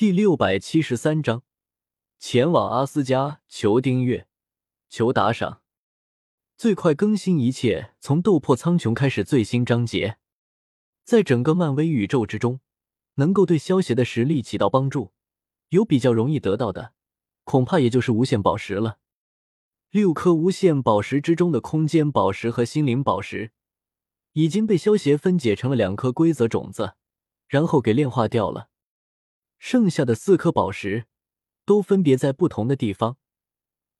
第六百七十三章，前往阿斯加，求订阅，求打赏，最快更新一切从《斗破苍穹》开始最新章节。在整个漫威宇宙之中，能够对萧协的实力起到帮助，有比较容易得到的，恐怕也就是无限宝石了。六颗无限宝石之中的空间宝石和心灵宝石，已经被萧协分解成了两颗规则种子，然后给炼化掉了。剩下的四颗宝石，都分别在不同的地方。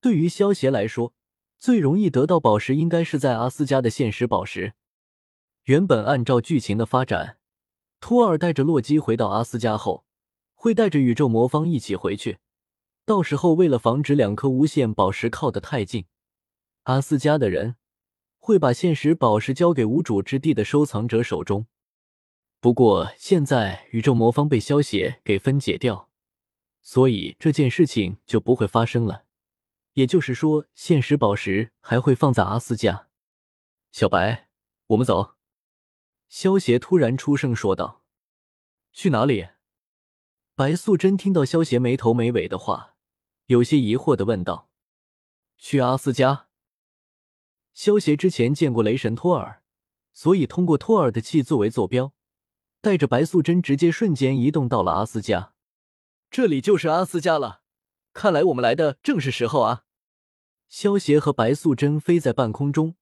对于萧协来说，最容易得到宝石应该是在阿斯加的现实宝石。原本按照剧情的发展，托尔带着洛基回到阿斯加后，会带着宇宙魔方一起回去。到时候，为了防止两颗无限宝石靠得太近，阿斯加的人会把现实宝石交给无主之地的收藏者手中。不过现在宇宙魔方被萧协给分解掉，所以这件事情就不会发生了。也就是说，现实宝石还会放在阿斯加。小白，我们走。萧协突然出声说道：“去哪里？”白素贞听到萧协没头没尾的话。有些疑惑的问道：“去阿斯加？”萧协之前见过雷神托尔，所以通过托尔的气作为坐标，带着白素贞直接瞬间移动到了阿斯加。这里就是阿斯加了，看来我们来的正是时候啊！萧协和白素贞飞在半空中，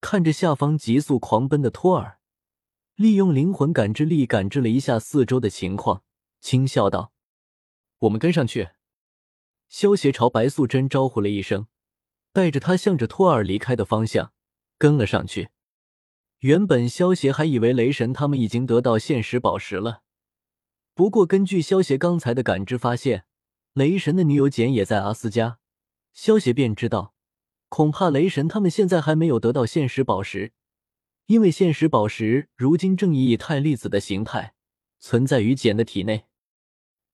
看着下方急速狂奔的托尔，利用灵魂感知力感知了一下四周的情况，轻笑道：“我们跟上去。”萧协朝白素贞招呼了一声，带着她向着托尔离开的方向跟了上去。原本萧协还以为雷神他们已经得到现实宝石了，不过根据萧协刚才的感知发现，雷神的女友简也在阿斯加，萧协便知道，恐怕雷神他们现在还没有得到现实宝石，因为现实宝石如今正以以太粒子的形态存在于简的体内。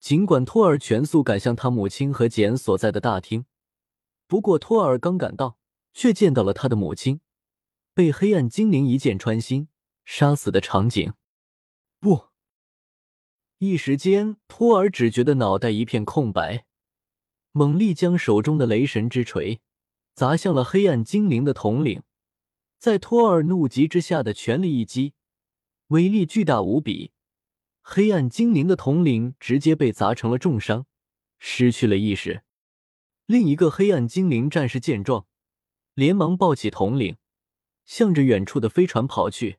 尽管托尔全速赶向他母亲和简所在的大厅，不过托尔刚赶到，却见到了他的母亲被黑暗精灵一剑穿心杀死的场景。不，一时间托尔只觉得脑袋一片空白，猛力将手中的雷神之锤砸向了黑暗精灵的统领，在托尔怒极之下的全力一击，威力巨大无比。黑暗精灵的统领直接被砸成了重伤，失去了意识。另一个黑暗精灵战士见状，连忙抱起统领，向着远处的飞船跑去，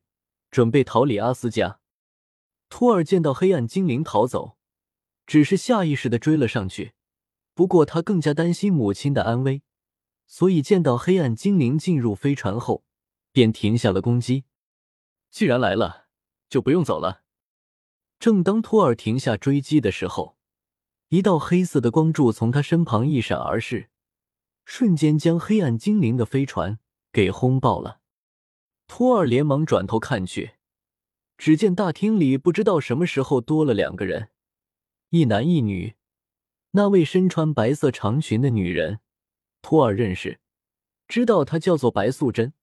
准备逃离阿斯加。托尔见到黑暗精灵逃走，只是下意识的追了上去。不过他更加担心母亲的安危，所以见到黑暗精灵进入飞船后，便停下了攻击。既然来了，就不用走了。正当托尔停下追击的时候，一道黑色的光柱从他身旁一闪而逝，瞬间将黑暗精灵的飞船给轰爆了。托尔连忙转头看去，只见大厅里不知道什么时候多了两个人，一男一女。那位身穿白色长裙的女人，托尔认识，知道她叫做白素贞。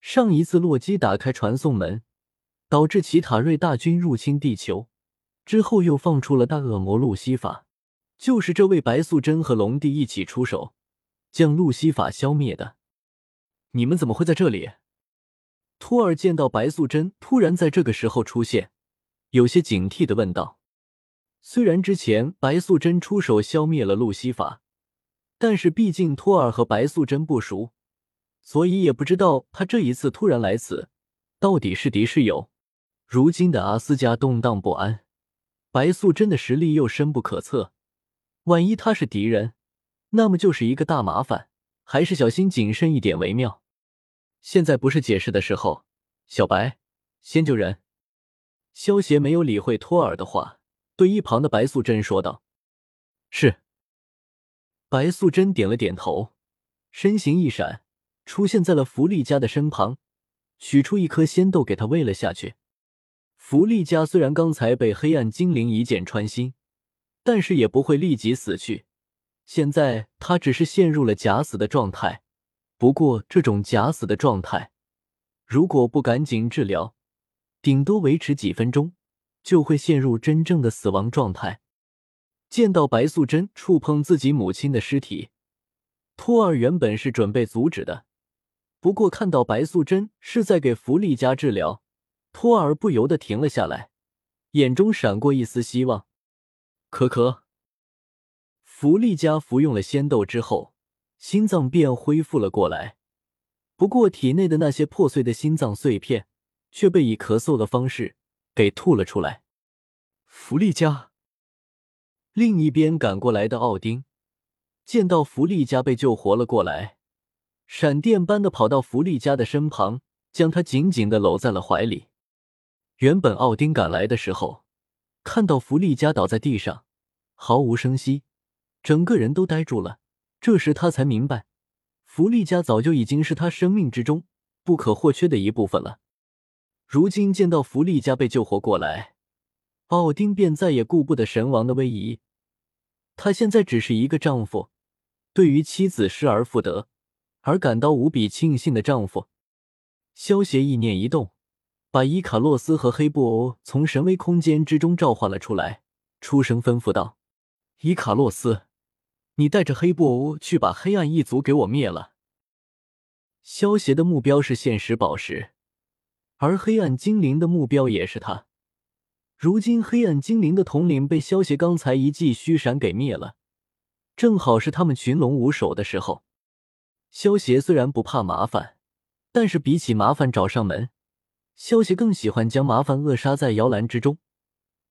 上一次洛基打开传送门。导致奇塔瑞大军入侵地球之后，又放出了大恶魔路西法，就是这位白素贞和龙帝一起出手，将路西法消灭的。你们怎么会在这里？托尔见到白素贞突然在这个时候出现，有些警惕的问道。虽然之前白素贞出手消灭了路西法，但是毕竟托尔和白素贞不熟，所以也不知道他这一次突然来此，到底是敌是友。如今的阿斯加动荡不安，白素贞的实力又深不可测，万一他是敌人，那么就是一个大麻烦，还是小心谨慎一点为妙。现在不是解释的时候，小白，先救人。萧协没有理会托尔的话，对一旁的白素贞说道：“是。”白素贞点了点头，身形一闪，出现在了弗利嘉的身旁，取出一颗仙豆给他喂了下去。弗利嘉虽然刚才被黑暗精灵一箭穿心，但是也不会立即死去。现在他只是陷入了假死的状态。不过这种假死的状态，如果不赶紧治疗，顶多维持几分钟，就会陷入真正的死亡状态。见到白素贞触碰自己母亲的尸体，托儿原本是准备阻止的，不过看到白素贞是在给福利家治疗，托儿不由得停了下来，眼中闪过一丝希望。可可，福利家服用了仙豆之后，心脏便恢复了过来，不过体内的那些破碎的心脏碎片却被以咳嗽的方式给吐了出来。福利家。另一边赶过来的奥丁，见到弗利嘉被救活了过来，闪电般的跑到弗利嘉的身旁，将他紧紧的搂在了怀里。原本奥丁赶来的时候，看到弗利嘉倒在地上，毫无声息，整个人都呆住了。这时他才明白，弗利嘉早就已经是他生命之中不可或缺的一部分了。如今见到弗利嘉被救活过来，奥丁便再也顾不得神王的威仪。他现在只是一个丈夫，对于妻子失而复得而感到无比庆幸的丈夫。萧协意念一动，把伊卡洛斯和黑布欧从神威空间之中召唤了出来，出声吩咐道：“伊卡洛斯，你带着黑布欧去把黑暗一族给我灭了。”萧协的目标是现实宝石，而黑暗精灵的目标也是他。如今黑暗精灵的统领被萧协刚才一记虚闪给灭了，正好是他们群龙无首的时候。萧协虽然不怕麻烦，但是比起麻烦找上门，萧协更喜欢将麻烦扼杀在摇篮之中。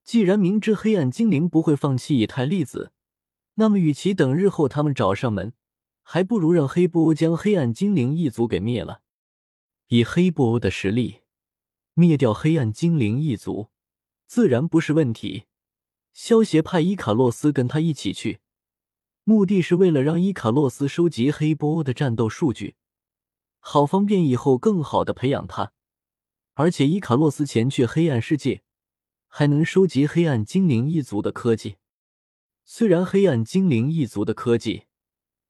既然明知黑暗精灵不会放弃以太粒子，那么与其等日后他们找上门，还不如让黑布欧将黑暗精灵一族给灭了。以黑布欧的实力，灭掉黑暗精灵一族。自然不是问题。萧协派伊卡洛斯跟他一起去，目的是为了让伊卡洛斯收集黑波的战斗数据，好方便以后更好的培养他。而且伊卡洛斯前去黑暗世界，还能收集黑暗精灵一族的科技。虽然黑暗精灵一族的科技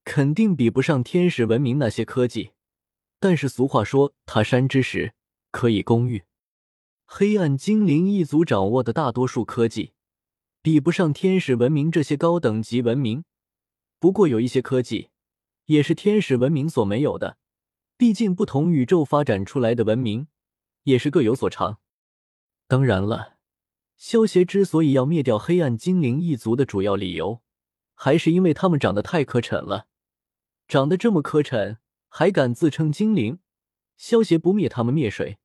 肯定比不上天使文明那些科技，但是俗话说“他山之石，可以攻玉”。黑暗精灵一族掌握的大多数科技，比不上天使文明这些高等级文明。不过有一些科技，也是天使文明所没有的。毕竟不同宇宙发展出来的文明，也是各有所长。当然了，萧协之所以要灭掉黑暗精灵一族的主要理由，还是因为他们长得太磕碜了。长得这么磕碜，还敢自称精灵，萧协不灭他们灭谁？